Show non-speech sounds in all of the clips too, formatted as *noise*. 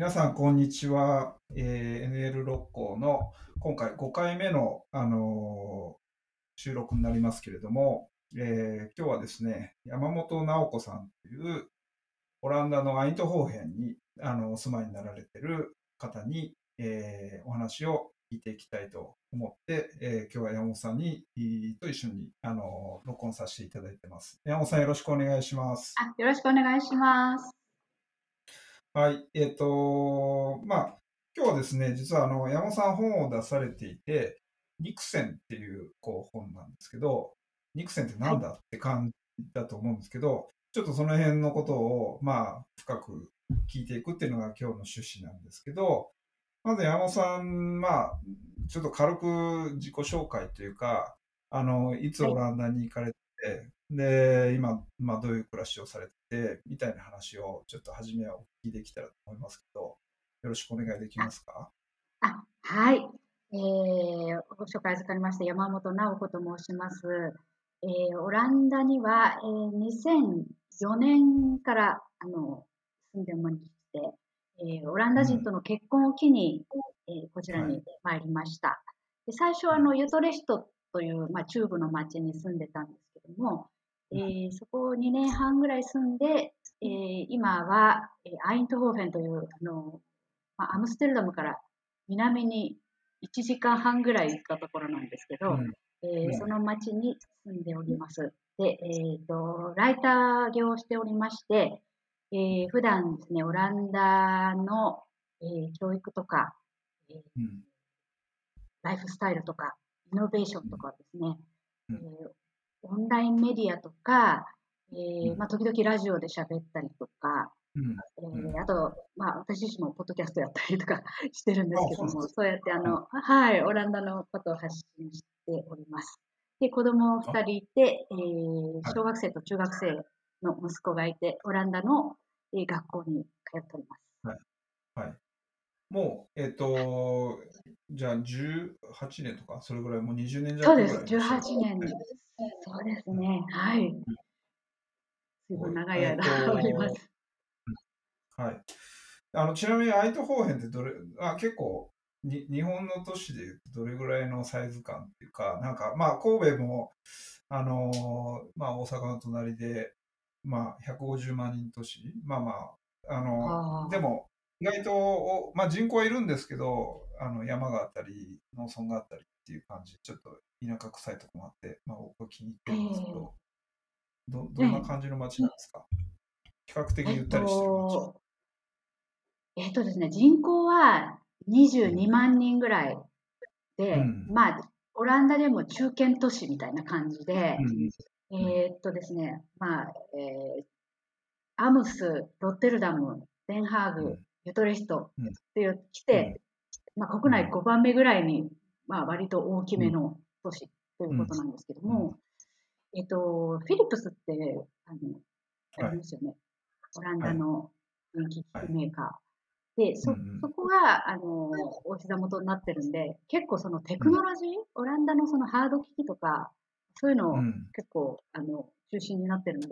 皆さん、こんにちは。えー NL 六甲の今回5回目の、あのー収録になりますけれども、えー今日はですね、山本直子さんというオランダのアイントホーヘンにあのお住まいになられている方に、えーお話を聞いていきたいと思って、えー今日は山本さんにと一緒にあの録音させていただいてます。山本さんよろしくお願いします。あ、よろしくお願いします。はい、えっ、と、まあ、今日はですね、実はあの山本さん本を出されていて、ニクセンっていうこう本なんですけど、ニクセンってなんだって感じだと思うんですけど、ちょっとその辺のことを、まあ、深く聞いていくっていうのが今日の趣旨なんですけど、まず山本さん、まあ、ちょっと軽く自己紹介というか、あの、いつオランダに行かれて、で、今、まあ、どういう暮らしをされてて、みたいな話をちょっと初めはお聞きできたらと思いますけど、よろしくお願いできますか？あ、はい。えー、ご紹介預かりました山本直子と申します。えー、オランダには、えー、2004年からあの住んでまいて、えー、オランダ人との結婚を機に、えー、こちらに参りました。で最初はあのユトレシトという、まあ、中部の町に住んでたんですけども、えー、そこを2年半ぐらい住んで、えー、今は、えー、アイントホーフェンというあの、まあ、アムステルダムから南に1時間半ぐらい行ったところなんですけど、うん。えーうん。その町に住んでおります。で、えー、とライター業をしておりまして、えー、普段ですね、オランダの、えー教育とか、えーうん。ライフスタイルとか、イノベーションとかですね、うん。えーオンラインメディアとか、えーうん。まあ、時々ラジオで喋ったりとか、うん。えーうん。あと、まあ、私自身もポッドキャストやったりとか *laughs* してるんですけども、あそうやってあの、はい、オランダのことを発信しております。で、子供2人いて、えーはい。小学生と中学生の息子がいて、オランダの、えー学校に通っております。はい。もう、えっ、と、じゃあ18年とか、それぐらい、もう20年そうです、弱ぐらいいらっしゃる18年です。そうですね、はい。随分長い間えっとおります。はい。あの、ちなみにアイトホーヘンってどれ、あ、結構、に日本の都市でいうとどれぐらいのサイズ感っていうか、なんか、まあ、神戸も、あのーまあ、大阪の隣で、まあ、150万人都市、まあまあ、あのあーでも、意外と、おまあ、人口はいるんですけど、あの山があったり、農村があったりっていう感じ、ちょっと田舎臭いとこもあって、まあ、僕は気に入ってるんですけど、どどんな感じの街なんですか、比較的ゆったりしてる街。と、えっとですね、人口は22万人ぐらいで、うん。まあ、オランダでも中堅都市みたいな感じで、うんえーっとですね、まあ、えーアムス、ロッテルダム、デンハーグ、うんユトレヒトうん。っていう来て、まあ、国内5番目ぐらいに、まあ、割と大きめの都市ということなんですけども、えっと、フィリップスってあのありますよね、オランダの電気機器メーカー。で、そそこがあのお膝元になってるんで、結構そのテクノロジー、オランダのそのハード機器とか、そういうのをうん。結構あの中心になってるんで、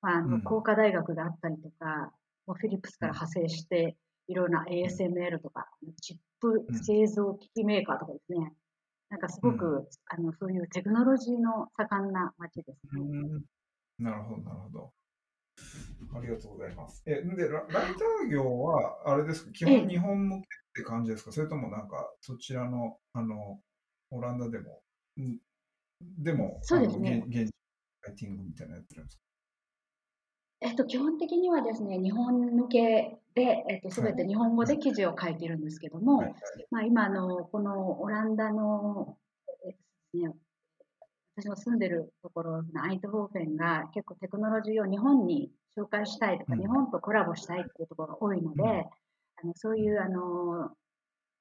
まあ、あうん。の工科大学があったりとか、フィリップスから派生して、いろん。な ASML とか、チップ製造機器メーカーとかですね、なんかすごく、うあのそういうテクノロジーの盛んな街ですね。うん。なるほど、なるほど。ありがとうございます。え、んで、ラライター業は、あれですか、基ええ。本日本向けって感じですか？それともなんか、そちらの、あの、オランダでも、んでも、そうですね。現現地ライティングみたいなのやってるんですか？えっと、基本的にはですね、日本向けで、えっと、すべて日本語で記事を書いているんですけども、はい。まあ、今あの、このオランダの、えね、私の住んでるところのアイトホーフェンが結構テクノロジーを日本に紹介したいとか、うん。日本とコラボしたいっていうところが多いので、うん。あのそういうあの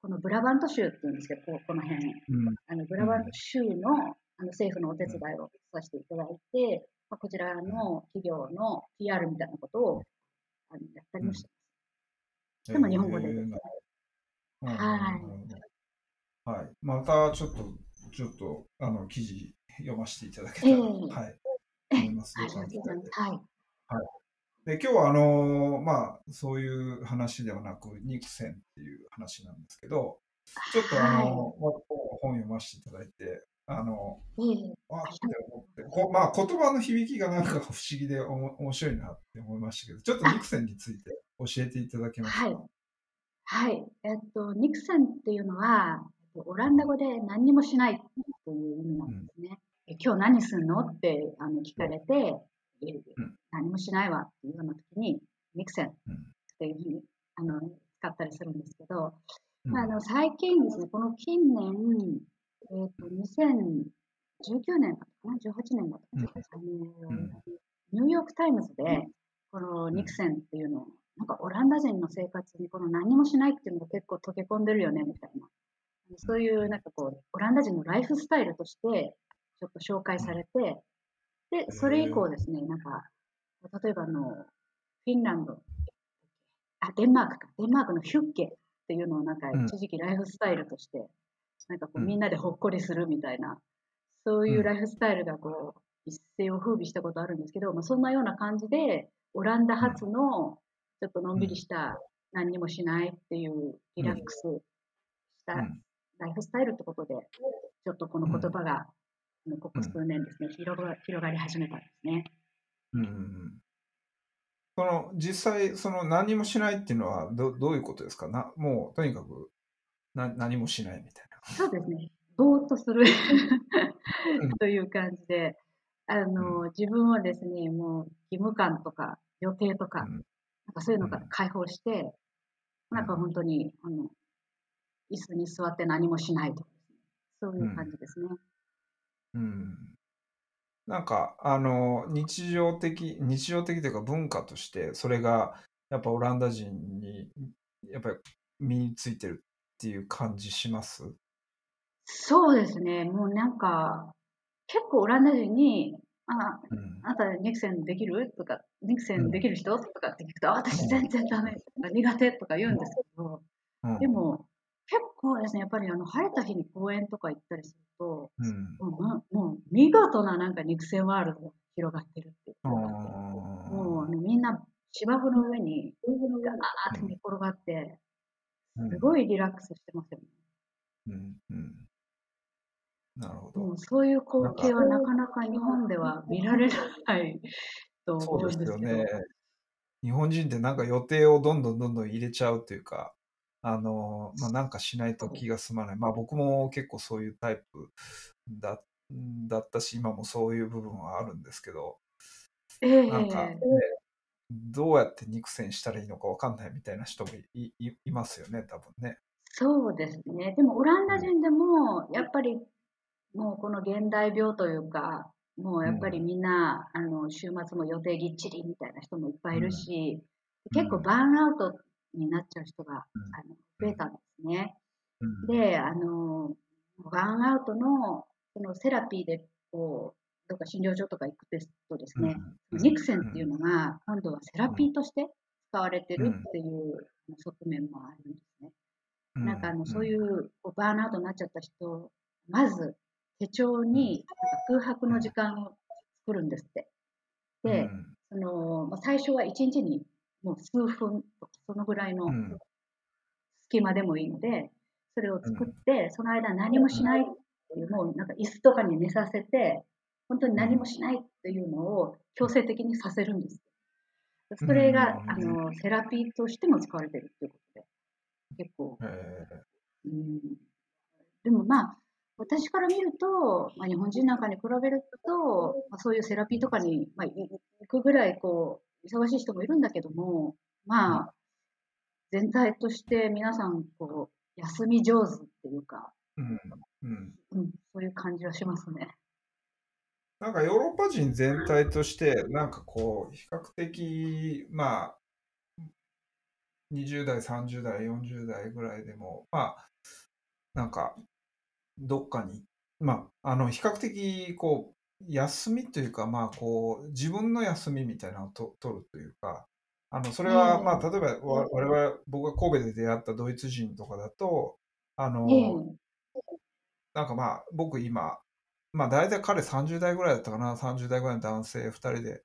このブラバント州っていうんですけど、この辺、うん。あのブラバント州のあの政府のお手伝いをさせていただいて、まあ、こちらの企業の PR みたいなことをあのやったりもしてます。でも日本語でですね。うんはいはい。またちょっと、ちょっと、あの、記事読ませていただけたら、ええはい。はい。で今日はあのまあそういう話ではなくニクセンっていう話なんですけどちょっとあの、はい。本読ませていただいてあのって思ってこまあ言葉の響きがなんか不思議でおも面白いなって思いましたけどちょっとニクセンについて教えていただけますか、はい。はい。えっと、ニクセンっていうのは、えっとオランダ語で何にもしないという意味なんですね。え今日何するの？ってあの聞かれて、えうん何もしないわっていうような時に、ニクセンっうんていうふうにあの使ったりするんですけど、うんまあ、あの最近ですね、この近年、えっと2019年だったかな、18年だったかな、あのうん。ニューヨーク・タイムズで、このニクセンっていうのを、なんかオランダ人の生活にこの何もしないっていうのが結構溶け込んでるよねみたいな、そういうなんかこう、オランダ人のライフスタイルとしてちょっと紹介されて、で、それ以降ですね、なんか、例えばあの、フィンランド、あ、デンマークか、デンマークのヒュッケっていうのをなんかうん。一時期ライフスタイルとして、なんかこううん。みんなでほっこりするみたいな、そういうライフスタイルがこう、一世を風靡したことあるんですけど、まあ、そんなような感じで、オランダ発のちょっとのんびりした何にもしないっていうリラックスしたうん。ライフスタイルってことで、ちょっとこの言葉が、ここ数年ですね、広が広がり始めたんですね。うんその実際その何もしないっていうのはどどういうことですか？なもうとにかくな何もしないみたいそうですね。ぼーっとする *laughs* という感じで、あの、自分をですね、もう義務感とか予定とか、うんなんかそういうのからうん解放して、なんか本当に、あの、椅子に座って何もしないと。そういう感じですね。な。うん、なんかあの日常的日常的というか文化としてそれがやっぱオランダ人にやっぱり身についてるっていう感じします？そうですね。もうなんか、結構オランダ人に、あ、うん。あなたニクセンできる？とか、ニクセンできる人？とかって聞くと、あ私うん全然ダメとか苦手とか言うんですけど、うん。でも結構ですね、やっぱりあの晴れた日に公園とか行ったりすると、うん。もうまもう見事ななんか肉声ワールドが広がってるっていうあか、ー。もうあのみんな芝生の上にガーッと寝転がって、うん。すごいリラックスしてますよね。うんうんなるほどそういう光景はなかなか日本では見られない *laughs* とそうで思うんですけど。すよね。日本人ってなんか予定をどんどんどんどん入れちゃうというか、あの、まあ、なんかしないと気が済まない。まあ僕も結構そういうタイプだだったし、今もそういう部分はあるんですけど、ええなんか、ね、どうやって肉戦したらいいのかわかんないみたいな人もいいいますよね、多分ね。そうですね。でもオランダ人でもやっぱりもうこの現代病というか、もうやっぱりみんな、あの週末も予定ぎっちりみたいな人もいっぱいいるし、結構バーンアウトになっちゃう人が、うんあの増えたんですね。うん。で、あのバーンアウトのそのセラピーでこうどっか診療所とか行くとですね、うん。ニクセンっていうのが今度はセラピーとして使われてるっていう側面もあるんですね。うん。なんかあのそういうこうバーンアウトになっちゃった人、まず手帳に空白の時間を作るんですって。で、うん。そのまあ、最初は1日にもう数分とかそのぐらいのうん。隙間でもいいので、それを作って、その間何もしないっていう、もうなんか椅子とかに寝させて、本当に何もしないっていうのを強制的にさせるんです。それが、うん。あのセラピーとしても使われてるっていうことで、結構、えうん、でもまあ、私から見ると、まあ、日本人なんかに比べると、まあ、そういうセラピーとかに、まあ、い行くぐらいこう忙しい人もいるんだけども、まあ、全体として皆さんこう休み上手っていうか、ーうんうんうん、そういう感じはしますね。なんかヨーロッパ人全体として、なんかこう、比較的、まあ、20代、30代、40代ぐらいでも、まあ、なんか、どっかに、まあ、あの、比較的、こう、休みというか、まあ、こう、自分の休みみたいなのをと取るというか、あの、それは、ええまあ、例えば、わ我々、僕が神戸で出会ったドイツ人とかだと、あの、ええ。なんかまあ、僕今、まあ大体彼30代ぐらいだったかな、30代ぐらいの男性2人で、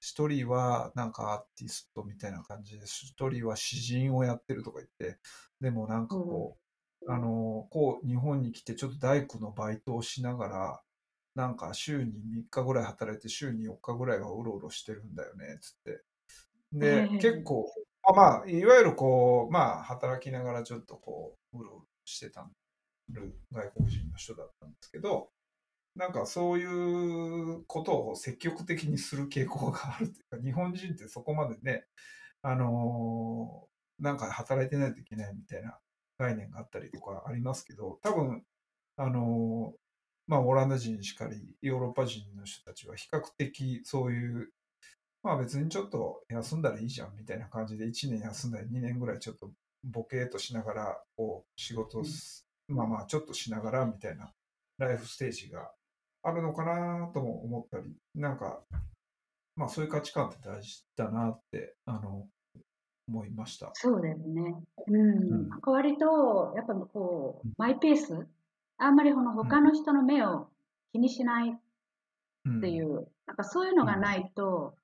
1人はなんかアーティストみたいな感じで、1人は詩人をやってるとか言って、でもなんかこう、あの、こう日本に来てちょっと大工のバイトをしながら、なんか週に3日ぐらい働いて週に4日ぐらいはうろうろしてるんだよね、つって。で、結構、あまあ、いわゆるこう、まあ、働きながらちょっとこう、うろうろしてたる外国人の人だったんですけど、なんかそういうことを積極的にする傾向があるというか、日本人ってそこまでね、あのーなんか働いてないといけないみたいな概念があったりとかありますけど、多分、あのーまあ、オランダ人しかり、ヨーロッパ人の人たちは比較的そういう、まあ別にちょっと休んだらいいじゃんみたいな感じで1年休んだり2年ぐらいちょっとボケーっとしながら、こう仕事をす、まあまあちょっとしながらみたいなライフステージがあるのかなとも思ったり、なんか、まあそういう価値観って大事だなって、あの、思いました。そうですね。うん。割と、やっぱこう、マイペース？あんまりこの他の人の目を気にしないっていう、なんかそういうのがないと、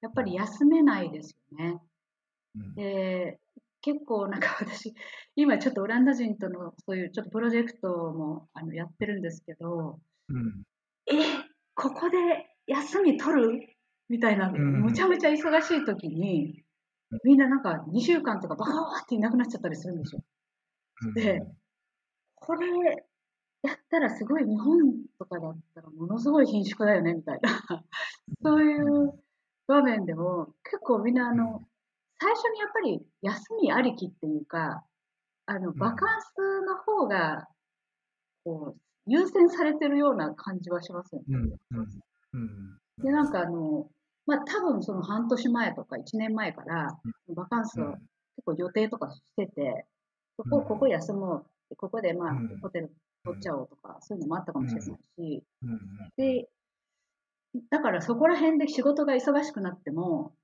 やっぱり休めないですよね。うん。で、結構なんか私、今ちょっとオランダ人とのそういうちょっとプロジェクトもあのやってるんですけど、うん。え、ここで休み取る？みたいな、ん。むちゃむちゃ忙しい時に、みんななんか2週間とかバカーっていなくなっちゃったりするんですよ。うん。でこれやったらすごい日本とかだったらものすごい貧縮だよねみたいな、そういう場面でも結構みんなあの、最初にやっぱり休みありきっていうか、あの、ん。バカンスの方が、こう、優先されてるような感じはしますよね。うん。うん。うん。で、なんかあの、まあ多分その半年前とか1年前から、バカンスを結構予定とかしてて、ここ、うん。ここ休もう。でここでまあうん。ホテル取っちゃおうとか、そういうのもあったかもしれないし、うん。で、だからそこら辺で仕事が忙しくなっても、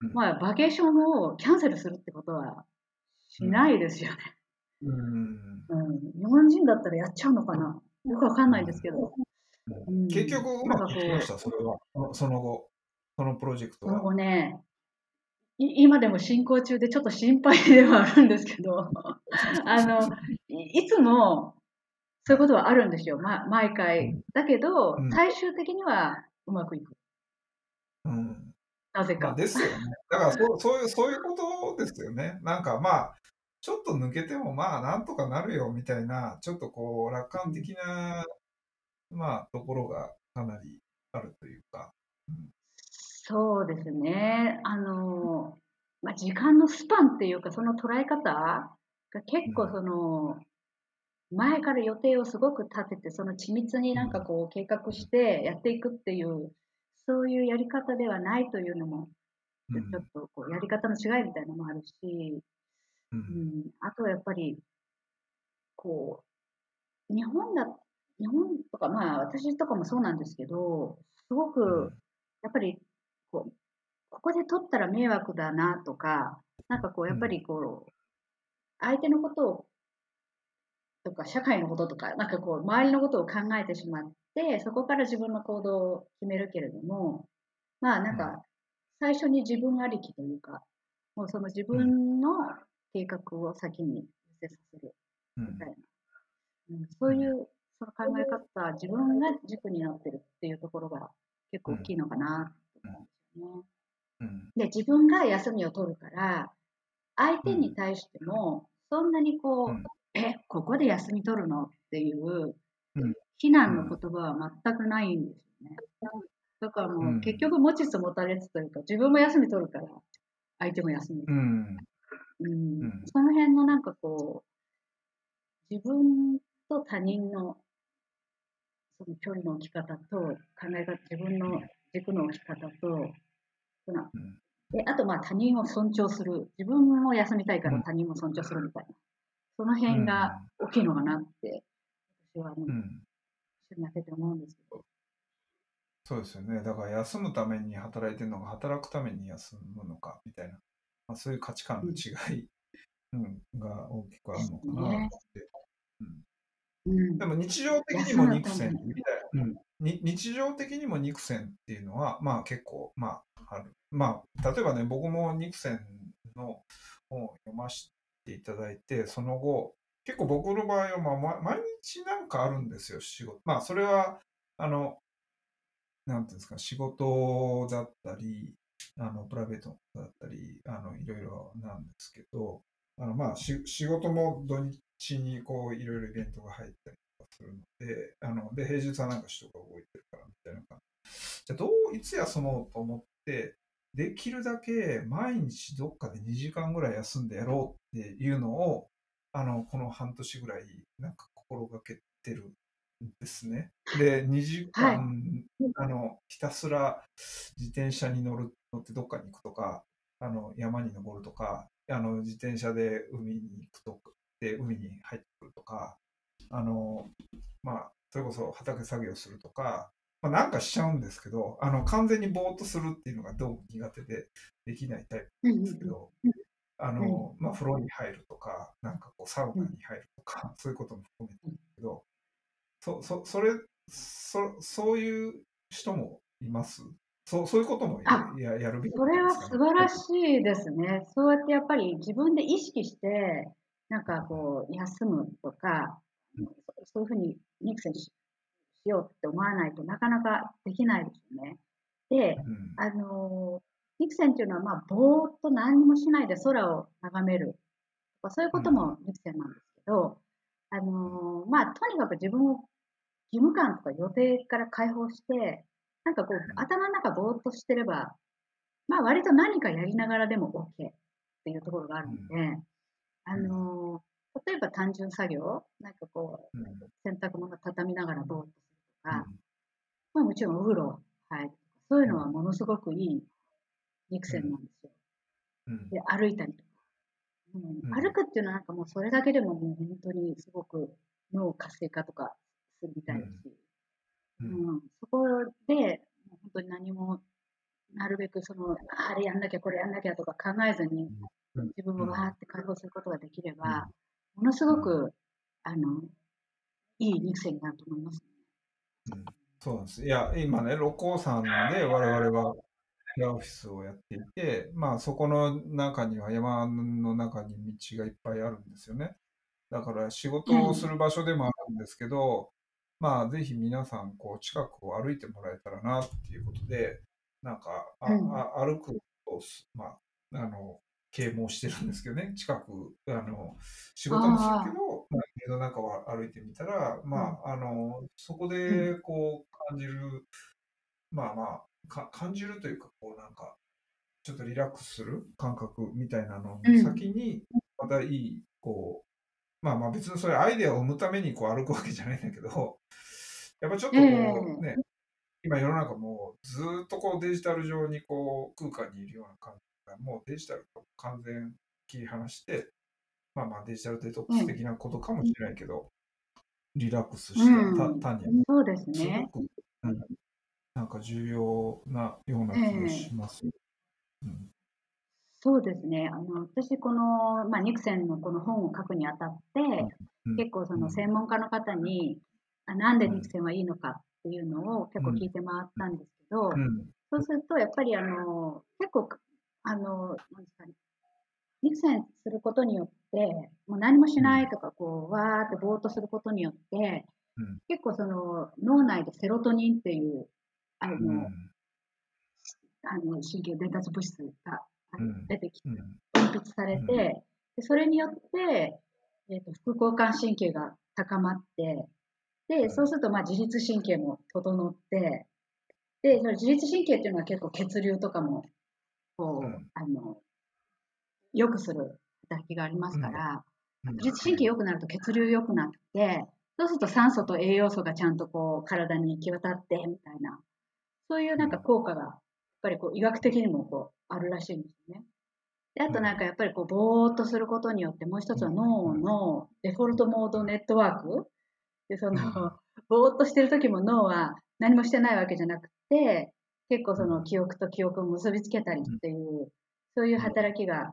うん。まあバケーションをキャンセルするってことはしないですよね。うん。うん、日本人だったらやっちゃうのかな。よくわかんないですけど。うん。結局うまくいきました、それは。その後、そのプロジェクトは。後ね、い今でも進行中でちょっと心配ではあるんですけど、*laughs* あの、いいつもそういうことはあるんですよ、ま、毎回。だけどうん、最終的にはうまくいく。うんなぜか。まあですよね。だからそうそういう、そういうことですよね。なんかまあ、ちょっと抜けてもまあなんとかなるよみたいな、ちょっとこう楽観的な、まあところがかなりあるというか。そうですね。あの、まあ、時間のスパンっていうか、その捉え方が結構その、前から予定をすごく立てて、その緻密になんかこう計画してやっていくっていう、そういうやり方ではないというのも、ちうん。ょっとこうやり方の違いみたいなのもあるし、ううん。ん、あとはやっぱり、こう、日本だ、日本とか、まあ私とかもそうなんですけど、すごく、やっぱりこう、ここで取ったら迷惑だなとか、なんかこう、やっぱりこう、相手のことを、とか、社会のこととか、なんかこう、周りのことを考えてしまって、そこから自分の行動を決めるけれども、まあなんか、最初に自分ありきというか、もうその自分の計画を先に優先させるうんみたいな、うん、そういうその考え方、自分が軸になってるっていうところが結構大きいのかなと思うん。ですよね。うん。で、自分が休みを取るから、相手に対しても、そんなにこう、うん。え、ここで休み取るの？っていううん、非難の言葉は全くないんですよね。だからもう結局持ちつ持たれつというか、自分も休み取るから、相手も休み。うん。うん。うん。その辺のなんかこう、自分と他人のその距離の置き方と、考え方、自分の軸の置き方と、うん。であとまあ他人を尊重する。自分も休みたいかうん。ら他人も尊重するみたいな。その辺が大きいのかなって、私はう。んうん。一緒にやってて思うんですけど。そうですよね。だから休むために働いてるのか、働くために休むのかみたいな、まあ、そういう価値観の違い、うん、が大きくあるのかなって。うん。うん。でも日常的にも肉休むために線みたいな、うん、に日常的にも肉線っていうのは、まあ結構、まあある。まあ、例えばね、僕も肉線の本を読ませていただいて、その後、結構僕の場合は、まあ、毎日なんかあるんですよ、仕事。まあ、それは、あの、なんていうんですか、仕事だったり、あの、プライベートだったり、あの、いろいろなんですけど、あの、まあ、仕事も土日にこう、いろいろイベントが入ったりするので、あの、で、平日はなんか人が動いてるからみたいな感じ。じゃあ、どう、いつ休もうと思って、できるだけ毎日どっかで2時間ぐらい休んでやろうっていうのを、あの、この半年ぐらい、なんか心がけてるんですね。で、2時間、あの、ひたすら自転車に乗る、乗ってどっかに行くとか、あの、山に登るとか、あの、自転車で海に行くとか、で、海に入ってくるとか、あの、こそ畑作業するとか、まあ、なんかしちゃうんですけど、あの、完全にぼーっとするっていうのがどうも苦手でできないタイプうんなんですけど、あの、まあ、風呂に入るとか、なんかこう、サウナに入るとか、そういうことも含めてですけど、そ、そ、それ、そ、そういう人もいます？そう、そういうこともやあややるべきそれは素晴らしいですね。そうやってやっぱり自分で意識して、なんかこう、休むとか、うん。そういうふうにセンししようって思わないとなかなかできないですよね。で、うん。あの、ニクセンっていうのは、まあ、ぼーっと何にもしないで空を眺める。とか、そういうこともニクセンなんですけど、あの、まあ、とにかく自分を義務感とか予定から解放して、なんかこう、頭の中ぼーっとしてれば、まあ、割と何かやりながらでも OK っていうところがあるので、あの、例えば単純作業、なんかこう、うん洗濯物畳みながらぼーっとするとか、うん。まあもちろんお風呂入るとか、そういうのはものすごくいい肉線なんですよ。うん。で、歩いたりとか。うん。うん。歩くっていうのはなんかもうそれだけでももう本当にすごく脳活性化とかするみたいだし、ううん。ん。そこでもう本当に何もなるべくそのあれやんなきゃこれやんなきゃとか考えずにうん。自分をわーって解放することができれば、うん。ものすごくあのいい肉声になると思います。うんそうなんです。いや、今ね、六甲山で我々はヘアオフィスをやっていて、まあそこの中には山の中に道がいっぱいあるんですよね。だから仕事をする場所でもあるんですけど、まあぜひ皆さんこう近くを歩いてもらえたらなっていうことで、なんかあ、うんあ歩くをす、まあ、あの、啓蒙してるんですけどね、近く、あの、仕事もするけど、まあ、家の中を歩いてみたら、まあ、あの、そこでこう感じる、まあまあ、か感じるというか、こうなんか、ちょっとリラックスする感覚みたいなのうん。の先に、またいい、こう、まあまあ別にそれアイデアを生むためにこう歩くわけじゃないんだけど、やっぱちょっとこうね、今世の中もうずーっとこうデジタル上にこう空間にいるような感じが、もうデジタルと完全切り離して、まあまあデジタルデトックス的なことかもしれないけど、リラックスした、うん。た単に。そうですすね。ごく、うん。なんか重要なような気がします。うん。そうですね。あの私このまあニクセンのこの本を書くにあたって、うん。結構その専門家の方に、あなんでニクセンはいいのかっていうのを結構聞いて回ったんですけど、うん。そうするとやっぱりあの結構あのなんですかね。ニクセンすることによって、もう何もしないとか、こう、わーってぼーっとすることによって、うん。結構その脳内でセロトニンっていう、あの、うん。あの神経伝達物質が出てきて、うん。分泌されて、うん。でそれによって、えー、と副交感神経が高まって、で、そうするとまあ自律神経も整って、で、その自律神経っていうのは結構血流とかも、こう、うん。あの、良くする働きがありますから、うん。自律神経良くなると血流良くなって、そうすると酸素と栄養素がちゃんとこう体に行き渡ってみたいな、そういうなんか効果が、やっぱりこう医学的にもこうあるらしいんですよね。であとなんかやっぱりこうぼーっとすることによって、もう一つは脳のデフォルトモードネットワーク。で、その、ぼーっとしてる時も脳は何もしてないわけじゃなくて、結構その記憶と記憶を結びつけたりっていう、そういう働きが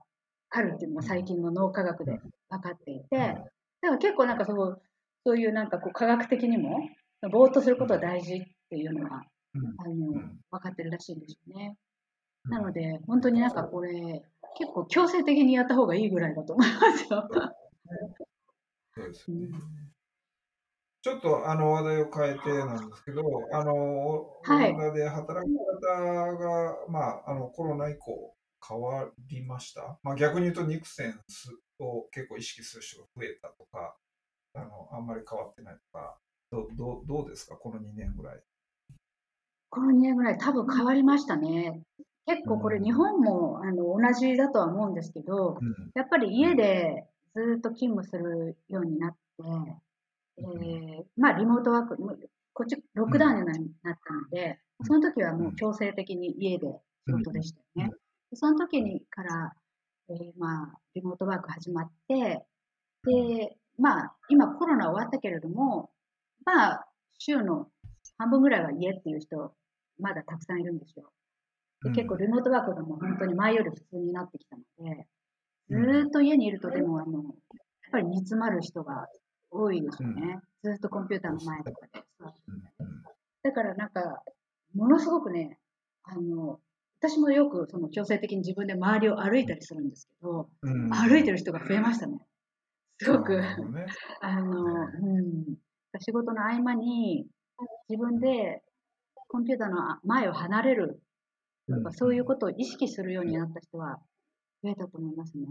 あるっていうのが最近の脳科学で分かっていて、だから結構なんかそう、そういうなんかこう科学的にも、ぼーっとすることは大事っていうのは、うん。あの、ん。分かってるらしいんですよね。うん。なので、本当になんかこれ、結構強制的にやった方がいいぐらいだと思いますよ。そうですよね。ちょっとあの話題を変えてなんですけど、あのオはい。ランダで働き方が、まあ、あのコロナ以降変わりました？まあ、逆に言うと、ニクセンスを結構意識する人が増えたとか、あのあんまり変わってないとか、どどうどうですか、この2年ぐらい。この2年ぐらい多分変わりましたね。結構これうん日本もあの同じだとは思うんですけど、うんやっぱり家でずっと勤務するようになって、えーまあリモートワーク、こっちロックダウンにななったので、うんその時はもう強制的に家で仕事でしたよね。その時にから、えーまあリモートワーク始まって、で、まあ今コロナ終わったけれども、まあ週の半分ぐらいは家っていう人、まだたくさんいるんですよ。で結構リモートワークがもう本当に前より普通になってきたので、ずーっと家にいるとでもあの、やっぱり煮詰まる人が多いですよね。ずーっとコンピューターの前とかで。だからなんか、ものすごくね、あの、私もよくその強制的に自分で周りを歩いたりするんですけど、うん。歩いてる人が増えましたね。すごく、ね。*laughs* あの、うん、仕事の合間に自分でコンピューターの前を離れるとか、そういうことを意識するようになった人は増えたと思いますね。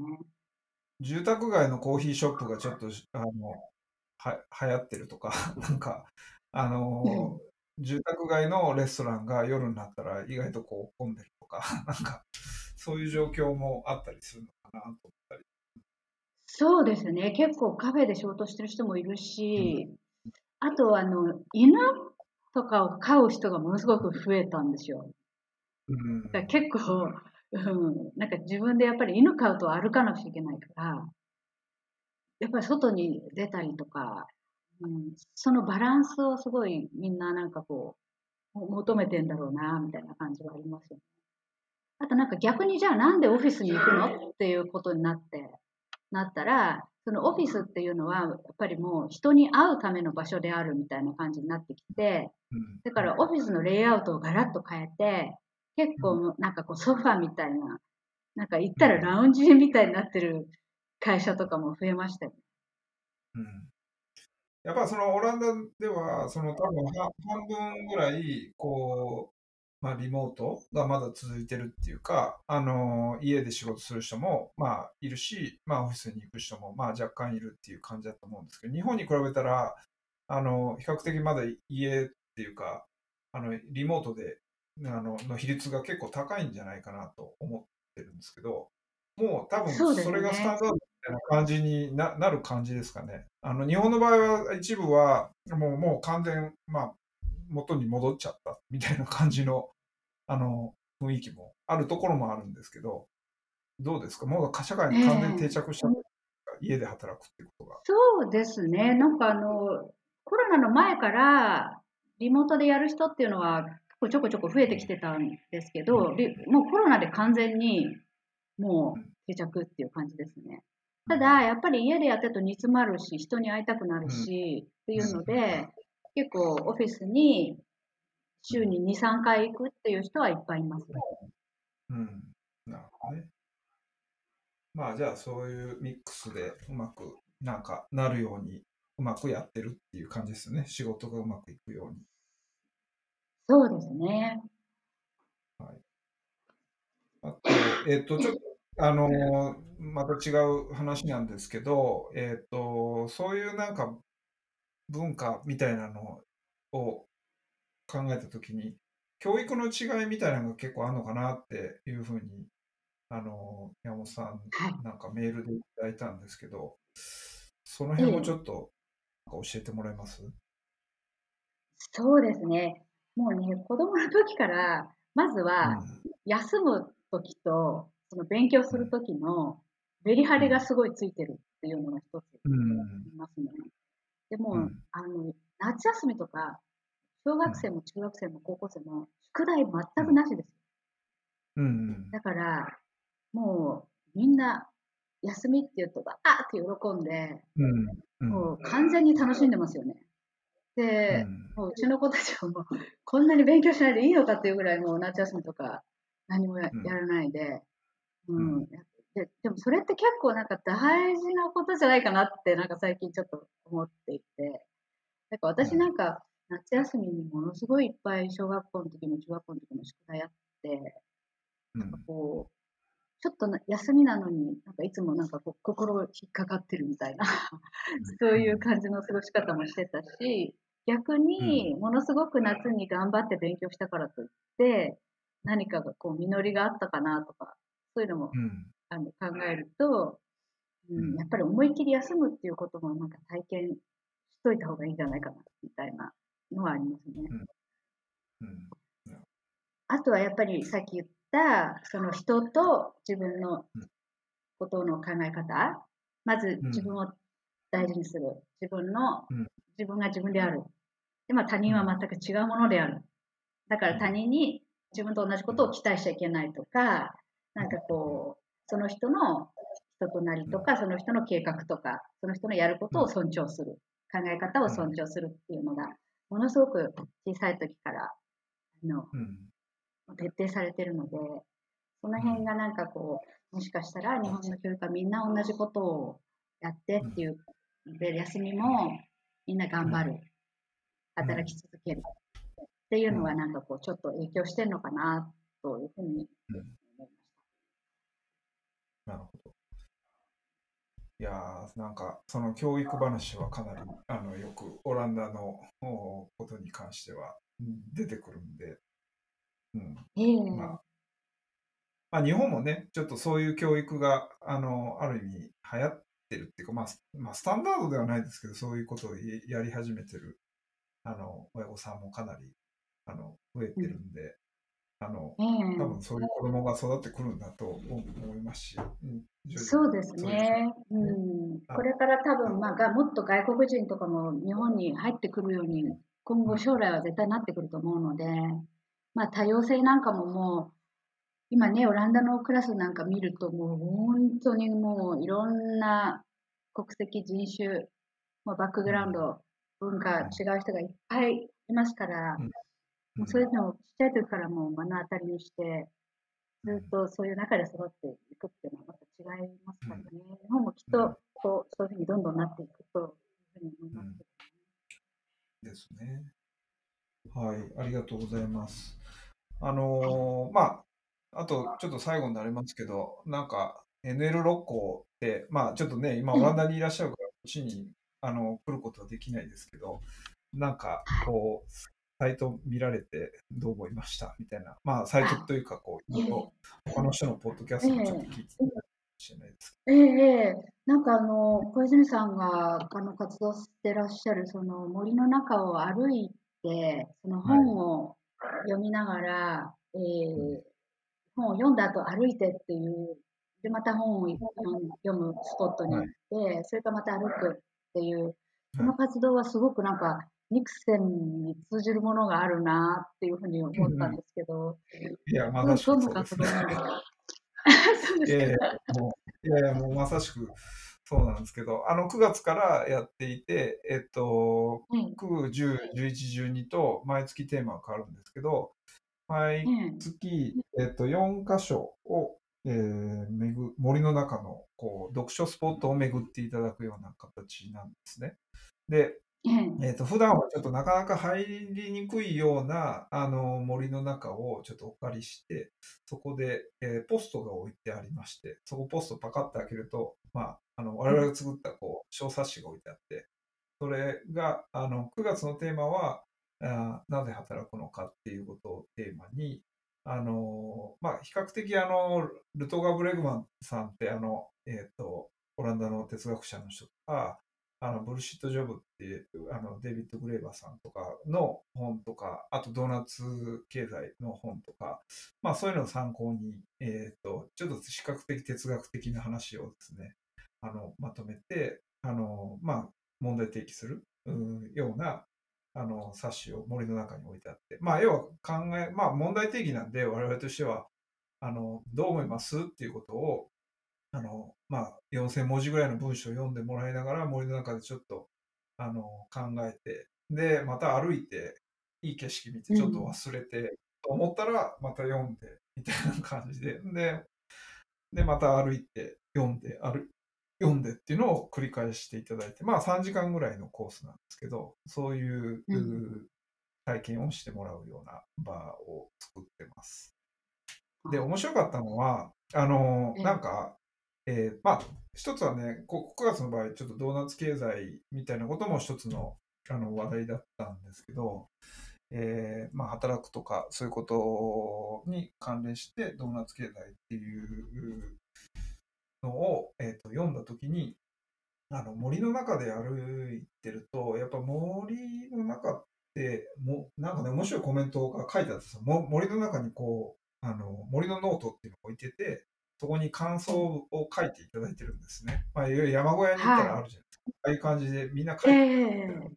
住宅街のコーヒーショップがちょっとあのは流行ってるとか、*laughs* なんか、あの住宅街のレストランが夜になったら意外とこう混んでるとか、*laughs* なんか、そういう状況もあったりするのかなと思ったり。そうですね。結構カフェで仕事してる人もいるし、あとあの、犬とかを飼う人がものすごく増えたんですよ。うんだ結構、うん、なんか自分でやっぱり犬飼うと歩かなくちゃいけないから、やっぱり外に出たりとか、うん、そのバランスをすごいみんななんかこう、も求めてんだろうな、みたいな感じはありますよね。あとなんか逆にじゃあなんでオフィスに行くの？っていうことになって、なったら、そのオフィスっていうのはやっぱりもう人に会うための場所であるみたいな感じになってきて、うんだからオフィスのレイアウトをガラッと変えて、結構なんかこうソファーみたいな、なんか行ったらラウンジみたいになってる会社とかも増えましたよ。うんやっぱそのオランダでは、その多分半分ぐらい、こう、まあリモートがまだ続いてるっていうか、あの、家で仕事する人も、まあいるし、まあオフィスに行く人も、まあ若干いるっていう感じだと思うんですけど、日本に比べたら、あの、比較的まだ家っていうか、あの、リモートで、あの、の比率が結構高いんじゃないかなと思ってるんですけど、もう多分それがスタンダードみたいな感じにななる感じですかね。あの日本の場合は一部はもうもう完全、まあ、元に戻っちゃったみたいな感じのあの雰囲気もあるところもあるんですけど、どうですか？もう社会に完全に定着したんですか、家で働くっていうことが。そうですね。なんかあの、コロナの前からリモートでやる人っていうのはちょこちょこ増えてきてたんですけど、リもうコロナで完全にもう定着っていう感じですね。ただ、やっぱり家でやってると煮詰まるし、人に会いたくなるし、っていうので、結構オフィスに週に2、3回行くっていう人はいっぱいいます。うん、なるほどね。まあじゃあそういうミックスでうまくなんかなるようにうまくやってるっていう感じですよね。仕事がうまくいくように。そうですね。あと、えっと、ちょっと、あのーまた違う話なんですけど、えっと、そういうなんか文化みたいなのを考えたときに、教育の違いみたいなのが結構あるのかなっていうふうに、あのー山本さん、はい。なんかメールでいただいたんですけど、その辺もちょっとなんか教えてもらえます？そうですね。もうね、子供の時から、まずうはん休む時と、その勉強する時のメリハリがすごいついてるっていうのが一つうんありますね。でも、うんあの、夏休みとか、小学生も中学生も高校生も宿題全くなしです。うんだから、もうみんな休みって言うと、あーって喜んで、うん。うん。もう完全に楽しんでますよね。で、うんもううちの子たちはもう、こんなに勉強しないでいいのかっていうぐらい、もう夏休みとか何もやらないで、ううん。ん。ででもそれって結構なんか大事なことじゃないかなって、なんか最近ちょっと思っていて、なんか私なんか夏休みにものすごいいっぱい小学校の時も中学校の時も宿題あって、うん。こう、ちょっとな休みなのに、なんかいつもなんかこう心引っかかってるみたいな、そういう感じの過ごし方もしてたし、逆にものすごく夏に頑張って勉強したからといって、何かがこう実りがあったかなとか、そういうのもうん。あの考えると、ううんん、やっぱり思いっきり休むっていうこともなんか体験しといた方がいいんじゃないかなみたいなのはありますね。うん。あとはやっぱりさっき言った、その人と自分のうんことの考え方、まずうん自分を大事にする。自分のうん、自分が自分である。で、まあ他人は全く違うものである。だから他人に自分と同じことを期待しちゃいけないとか、なんかこう、その人の人となりとか、その人の計画とか、その人のやることを尊重する。考え方を尊重するっていうのが、ものすごく小さい時から、あの、うん。徹底されてるので、その辺がなんかこう、もしかしたら日本の教育はみんな同じことをやってっていう、で、休みもみんな頑張る、働き続ける。っていうのはなんかこう、ちょっと影響してるのかなというふうになるほど。いやーなんかその教育話はかなりあのよくオランダのおことに関してはうん出てくるんで、うんた。ええまあまあ、日本もねちょっとそういう教育があのある意味流行ってるっていうか、まあスまあ、スタンダードではないですけどそういうことをややり始めてるあの親御さんもかなりあの増えてるんで、あのええ。多分そういう子供が育ってくるんだと思思いますし、うん。そうですね。うん。あ。これから多分、まあ、がもっと外国人とかも日本に入ってくるように、今後将来は絶対なってくると思うので、まあ、多様性なんかももう、今ね、オランダのクラスなんか見ると、もう本当にもういろんな国籍、人種、まあ、バックグラウンド、文化違う人がいっぱいいますから、うんもうそういうのをちっちゃい時からもう目の当たりにして、ずっとそういう中で育っていくっていうのはまた違いますからね。日本もきっとこうそういうふうにどんどんなっていくというふうに思いますけど。ですね。はい、ありがとうございます。あのーまあ、あとちょっと最後になりますけど、なんか NL 六校って、まあちょっとね、今オランダにいらっしゃるから、こっちにあの来ることはできないですけど、なんかこう、サイト見られてどう思いました？みたいな、まあサイトというか、こう、いろいろ他の人のポッドキャストもちょっと聞いてみたいかもしれないですええええ。なんかあの小泉さんがあの活動してらっしゃるその森の中を歩いてその本を読みながら、ええ本を読んだ後歩いてっていうでまた本を読む読むスポットに行って、それからまた歩くっていうその活動はすごくなんかニクセンに通じるものがあるなっていうふうに思ったんですけど、いや、まどさしくそうですね。いやいや、もう、*laughs* いやいや、もうまさしくそうなんですけど、あの9月からやっていて、えっと、うん。9、10、11、12と毎月テーマが変わるんですけど、毎うん。月、えっと、4箇所を、えー巡森の中のこう読書スポットを巡っていただくような形なんですね。で、えー、と普段はちょっとなかなか入りにくいようなあの森の中をちょっとお借りして、そこで、えーポストが置いてありまして、そこポストパカッと開けると、まあ、あの我々が作ったこう小冊子が置いてあって、それがあの9月のテーマは、あーなぜ働くのかっていうことをテーマに、あのまあ、比較的あのルトガ・ブレグマンさんってあの、えー、とオランダの哲学者の人とか、あのブルシット・ジョブっていうあのデビッド・グレーバーさんとかの本とか、あとドーナツ経済の本とか、まあ、そういうのを参考に、えー、とちょっと比較的哲学的な話をですね、あのまとめて、あのまあ、問題提起するうようなあの冊子を森の中に置いてあって、まあ、要は考え、まあ、問題提起なんで、我々としては、あのどう思いますっていうことをあの、まあ、4000文字ぐらいの文章を読んでもらいながら、森の中でちょっと、あの、考えて、で、また歩いて、いい景色見て、ちょっと忘れて、と思ったら、また読んで、みたいな感じで、で、で、また歩いて、読んで、歩読んでっていうのを繰り返していただいて、まあ3時間ぐらいのコースなんですけど、そういう、うん。体験をしてもらうような場を作ってます。で、面白かったのは、あの、ええ。なんか、えーまあ、一つはね、こ9月の場合、ちょっとドーナツ経済みたいなことも一つのあの話題だったんですけど、えーまあ、働くとか、そういうことに関連して、ドーナツ経済っていうのを、えーと読んだときに、あの森の中で歩いてると、やっぱ森の中って、もなんかね、面白いコメントが書いてあったんですよ。森の中にこう、あの森のノートっていうのを置いてて、そこに感想を書いていただいてるんですね。まあ、いわゆる山小屋に行ったらあるじゃないですか。ああいう感じでみんな書いえてえ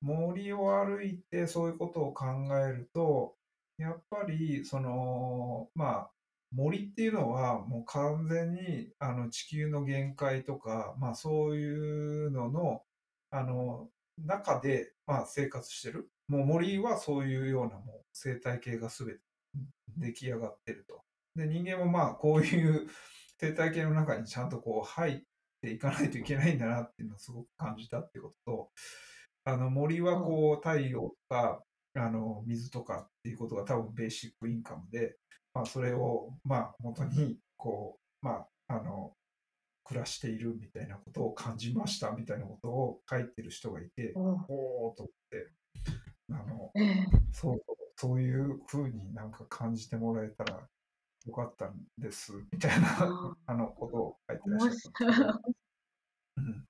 森を歩いてそういうことを考えると、やっぱりその、まあ、森っていうのはもう完全にあの地球の限界とか、まあ、そういうののあの中で、まあ、生活してる。もう森はそういうようなもう生態系が全て出来上がってると。で人間もまあこういう生態系の中にちゃんとこう入っていかないといけないんだなっていうのをすごく感じたっていうことと、あの森はこう太陽とかあの水とかっていうことが多分ベーシックインカムで、まあ、それをまあ元にこう、まあ、あの暮らしているみたいなことを感じましたみたいなことを書いてる人がいて、おおおーと思ってあのええ。そうそういうふうになんか感じてもらえたらよかったんですみたいなああのことを書いてらっしゃ面った。うん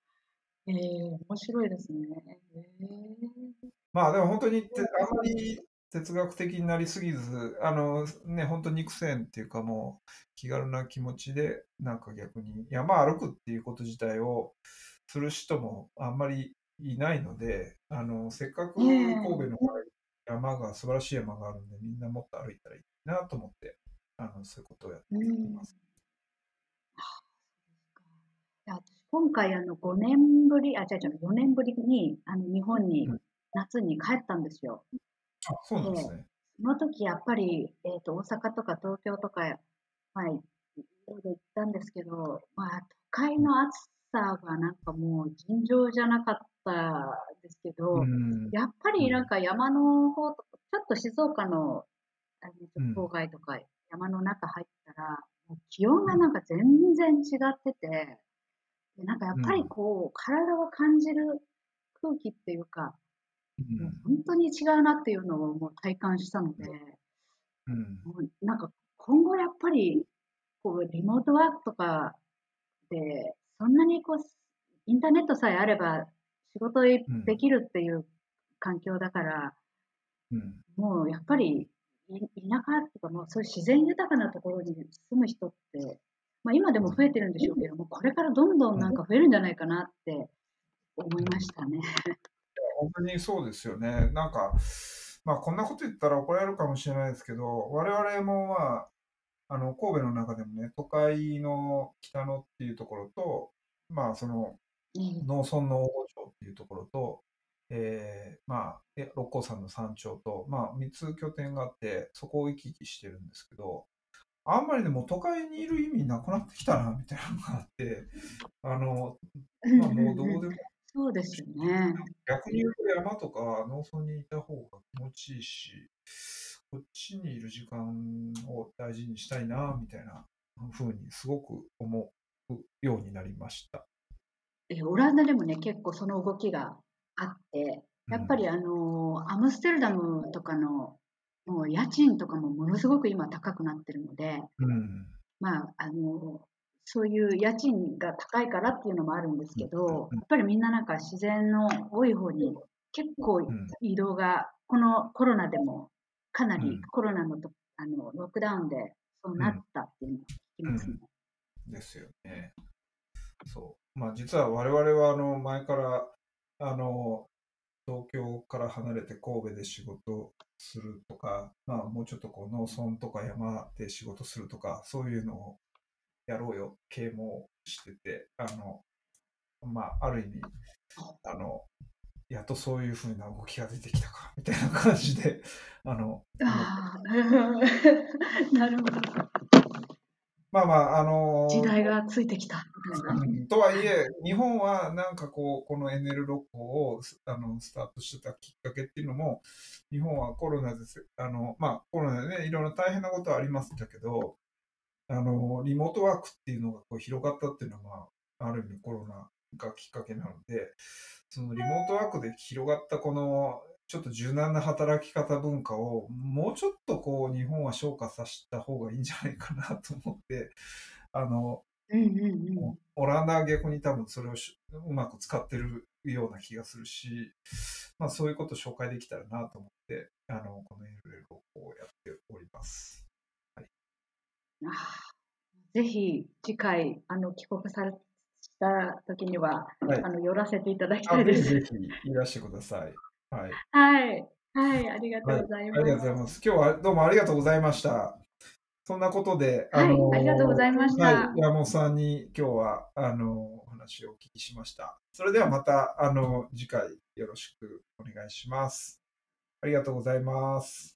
ええ面白いですね。ええまあでも本当にてあんまり哲学的になりすぎず、あのね、本当肉声っていうかもう気軽な気持ちで、なんか逆に山歩くっていうこと自体をする人もあんまりいないので、あのせっかくええ神戸の山が素晴らしい山があるんで、みんなもっと歩いたらいいなと思って、あのそういうことをやっています。いや私今回あの5年ぶり、あ、違う違う、4年ぶりにあの日本にうん夏に帰ったんですよ。あ、そうなんですね。その時やっぱり、えー、と大阪とか東京とか、まあ、いいろいろ行ったんですけど、まあ、都会の暑さがなんかもう尋常じゃなかったですけど、うん。やっぱりなんか山の方とか、ちょっと静岡のあのうん郊外とか山の中入ったら、もう気温がなんか全然違ってて、でなんかやっぱりこう、体を感じる空気っていうか、うん。もう本当に違うなっていうのをもう体感したので、うん。もうなんか今後やっぱりこうリモートワークとかでそんなにこうインターネットさえあれば仕事できるっていう環境だから、うん。もうやっぱりい田舎とかもうそういう自然豊かなところに住む人って、まあ、今でも増えてるんでしょうけどもこれからどんどんなんか増えるんじゃないかなって思いましたね。本当にそうですよね。なんか、まあこんなこと言ったら怒られるかもしれないですけど、我々もまあ、あの、神戸の中でもね、都会の北野っていうところと、まあそのええ農村の大御町っていうところと、えーまあ、え六甲山の山頂と、まあ3つ拠点があって、そこを行き来してるんですけど、あんまりでも都会にいる意味なくなってきたな、みたいなのがあって、*laughs* あの、*laughs* まあもうどうでもそうですよね。逆に言うと山とか農村にいた方が気持ちいいし、こっちにいる時間を大事にしたいな、みたいな風にすごく思うようになりました。えオランダでもね、結構その動きがあって、やっぱりあのアムステルダムとかのもう家賃とかもものすごく今高くなってるので、うん。まあ、あのそういう家賃が高いからっていうのもあるんですけど、うんやっぱりみんななんか自然の多い方に結構ん移動が、このコロナでもかなりうんコロナのとあのロックダウンでそうなったっていうのを聞きますね。ですよね。そう。まあ実は我々はあの前からあの東京から離れて神戸で仕事するとか、まあもうちょっとこう農村とか山で仕事するとか、そういうのをやろうよ、啓蒙してて、あの、まあ、ある意味、あの、やっとそういうふうな動きが出てきたか、みたいな感じで、あの、ああ、*laughs* なるほど。まあまあ、あの時代がついてきたみたいな。うんとはいえ、日本はなんかこう、この NL6 をあのスタートしてたきっかけっていうのも、日本はコロナです。あの、まあ、コロナでね、いろんな大変なことはありましたけど、あの、リモートワークっていうのがこう広がったっていうのは、まあ、ある意味コロナがきっかけなので、そのリモートワークで広がったこの、ちょっと柔軟な働き方文化を、もうちょっとこう、日本は昇華させた方がいいんじゃないかなと思って、*laughs* あの、うんうんうん。オランダは逆に多分それをしうまく使ってるような気がするし、まあそういうことを紹介できたらなと思って、あの、この NL をやっております。あーぜひ次回あの帰国された時には、はいあの寄らせていただきたあいです。ぜひぜひいらしてください。はい。はいはいありがとうございます。ありがとうございます。今日はどうもありがとうございました。そんなことで、はいありがとうございましたはい、山本さんに今日はあのお話をお聞きしました。それではまたあの次回よろしくお願いします。ありがとうございます。